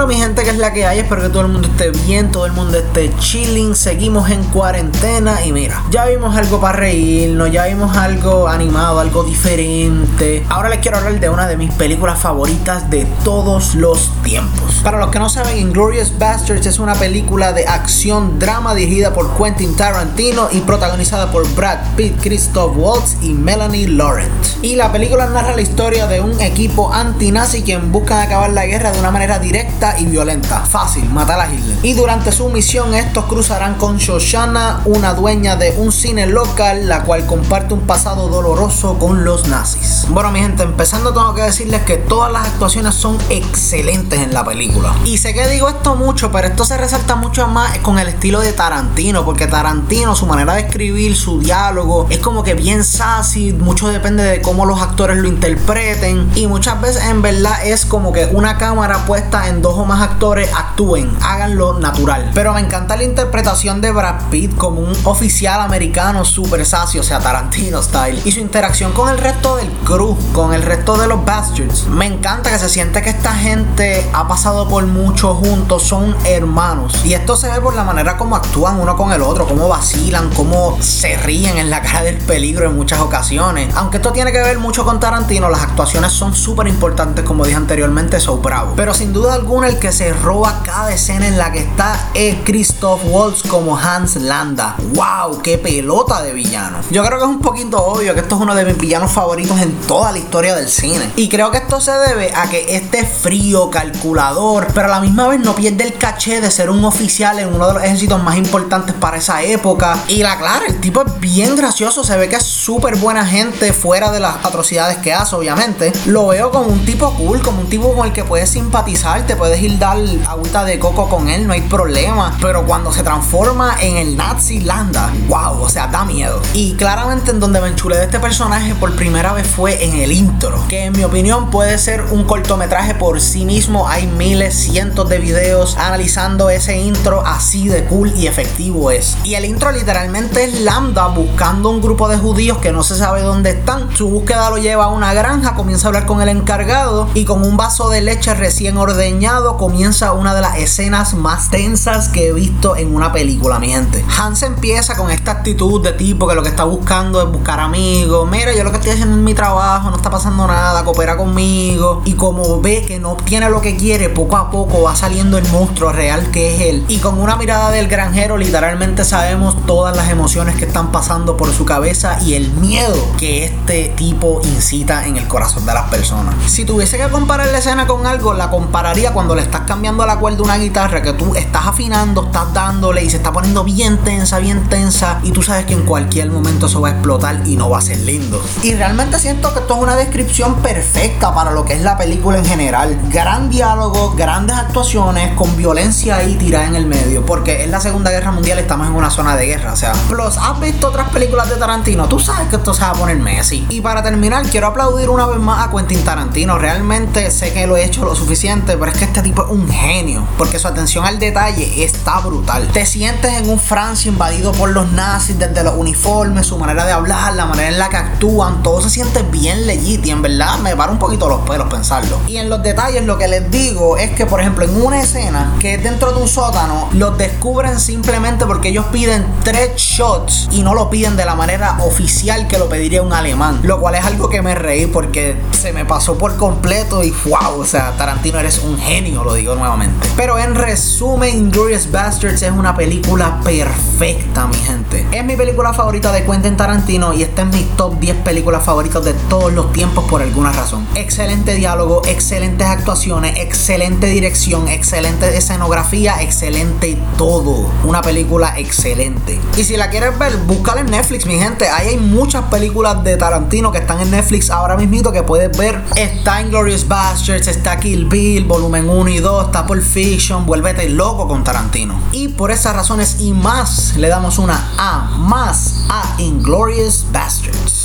Dímelo mi gente que es la que hay, espero que todo el mundo esté bien, todo el mundo esté chilling, seguimos en cuarentena y mira, ya vimos algo para reírnos, ya vimos algo animado, algo diferente. Ahora les quiero hablar de una de mis películas favoritas de todos los tiempos. Para los que no saben, Inglorious Bastards es una película de acción drama dirigida por Quentin Tarantino y protagonizada por Brad Pitt, Christoph Waltz y Melanie Laurent. Y la película narra la historia de un equipo anti-nazi quien busca acabar la guerra de una manera directa y violenta. Fácil, matar a Hitler. Y durante su misión estos cruzarán con Shoshana, una dueña de un cine local, la cual comparte un pasado doloroso con los nazis. Bueno mi gente, empezando tengo que decirles que todas las actuaciones son excelentes en la película. Y sé que digo esto mucho, pero esto se resalta mucho más con el estilo de Tarantino, porque Tarantino, su manera de escribir, su diálogo, es como que bien sassy, mucho depende de cómo los actores lo interpreten. Y muchas veces en verdad es como que una cámara puesta en dos o más actores actúen, háganlo natural. Pero me encanta la interpretación de Brad Pitt como un oficial americano super sassy, o sea, Tarantino style. Y su interacción con el resto del crew, con el resto de los bastards. Me encanta que se siente que esta gente ha pasado por mucho juntos, son hermanos. Y esto se ve por la manera como actúan uno con el otro, cómo vacilan, cómo se ríen en la cara del peligro en muchas ocasiones. Aunque esto tiene que ver mucho con Tarantino, las actuaciones son súper importantes, como dije anteriormente, son bravo. Pero sin duda alguna el que se roba cada escena en la que está es Christoph Waltz como Hans Landa. ¡Wow! ¡Qué pelota de villano! Yo creo que es un poquito obvio que esto es uno de mis villanos favoritos en toda la historia del cine. Y creo que esto se debe a que este frío, calculador, pero a la misma vez no pierde el caché de ser un oficial en uno de los ejércitos más importantes para esa época. Y la clara, el tipo es bien gracioso, se ve que es súper buena gente fuera de las atrocidades que hace, obviamente. Lo veo como un tipo cool, como un tipo con el que puedes simpatizar te puedes ir dar agüita de coco con él, no hay problema. Pero cuando se transforma en el Nazi Landa, wow, o sea, da miedo. Y claramente en donde me enchulé de este personaje por primera vez fue en el intro, que en mi opinión puede ser un cortometraje por sí mismo. Hay miles, cientos de videos analizando ese intro así de cool y efectivo es. Y el intro literalmente es Lambda buscando un grupo de judíos que no se sabe dónde están. Su búsqueda lo lleva a una granja, comienza a hablar con el encargado y con un vaso de leche recién ordeñado comienza una de las escenas más tensas que he visto en una película, mi gente. Hans empieza con esta actitud de tipo que lo que está buscando es buscar amigos. Mira, yo lo que estoy haciendo en mi trabajo, no está pasando nada, coopera conmigo. Y como ve que no tiene lo que quiere, poco a poco va saliendo el monstruo real que es él. Y con una mirada del granjero, literalmente sabemos todas las emociones que están pasando por su cabeza y el miedo que este tipo incita en el corazón de las personas. Si tuviese que comparar la escena con algo, la compararía cuando le estás cambiando la cuerda una guitarra que tú estás afinando, estás dándole y se está poniendo bien tensa, bien tensa y tú sabes que en cualquier momento eso va a explotar y no va a ser lindo. Y realmente siento que esto es una descripción perfecta para lo que es la película en general. Gran diálogo, grandes actuaciones con violencia ahí tirada en el medio, porque en la Segunda Guerra Mundial estamos en una zona de guerra, o sea, plus has visto otras películas de Tarantino, tú sabes que esto se va a poner Messi. Y para terminar, quiero aplaudir una vez más a Quentin Tarantino, realmente sé que lo he hecho lo suficiente, pero es que este tipo es un genio, porque su atención al detalle está brutal. Te sientes en un Francia invadido por los nazis, desde los uniformes, su manera de hablar, la manera en la que actúan, todo se siente bien legit y en verdad me para un poquito los pelos pensarlo. Y en los detalles lo que les digo es que, por ejemplo, en una escena que es dentro de un sótano, los descubren simplemente porque ellos piden tres shots y no lo piden de la manera oficial que lo pediría un alemán, lo cual es algo que me reí porque se me pasó por completo y wow, o sea, Tarantino eres un genio genio, lo digo nuevamente. Pero en resumen, Inglourious Bastards es una película perfecta, mi gente. Es mi película favorita de Quentin Tarantino y esta es mi top 10 películas favoritas de todos los tiempos por alguna razón. Excelente diálogo, excelentes actuaciones, excelente dirección, excelente escenografía, excelente todo. Una película excelente. Y si la quieres ver, búscala en Netflix, mi gente. Ahí hay muchas películas de Tarantino que están en Netflix ahora mismo que puedes ver. Está Inglourious Bastards, está Kill Bill, volumen 1 y 2, está Pulp Fiction, vuélvete loco con Tarantino. Y por esas razones y más, le damos una A más a Inglorious Bastards.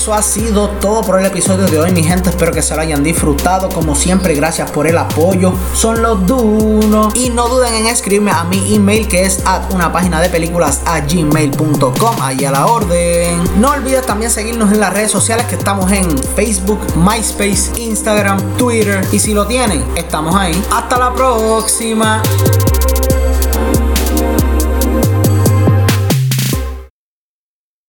Eso ha sido todo por el episodio de hoy, mi gente. Espero que se lo hayan disfrutado. Como siempre, gracias por el apoyo. Son los Duno. Y no duden en escribirme a mi email que es at una página de películas a gmail.com. Ahí a la orden. No olvides también seguirnos en las redes sociales que estamos en Facebook, MySpace, Instagram, Twitter. Y si lo tienen, estamos ahí. Hasta la próxima.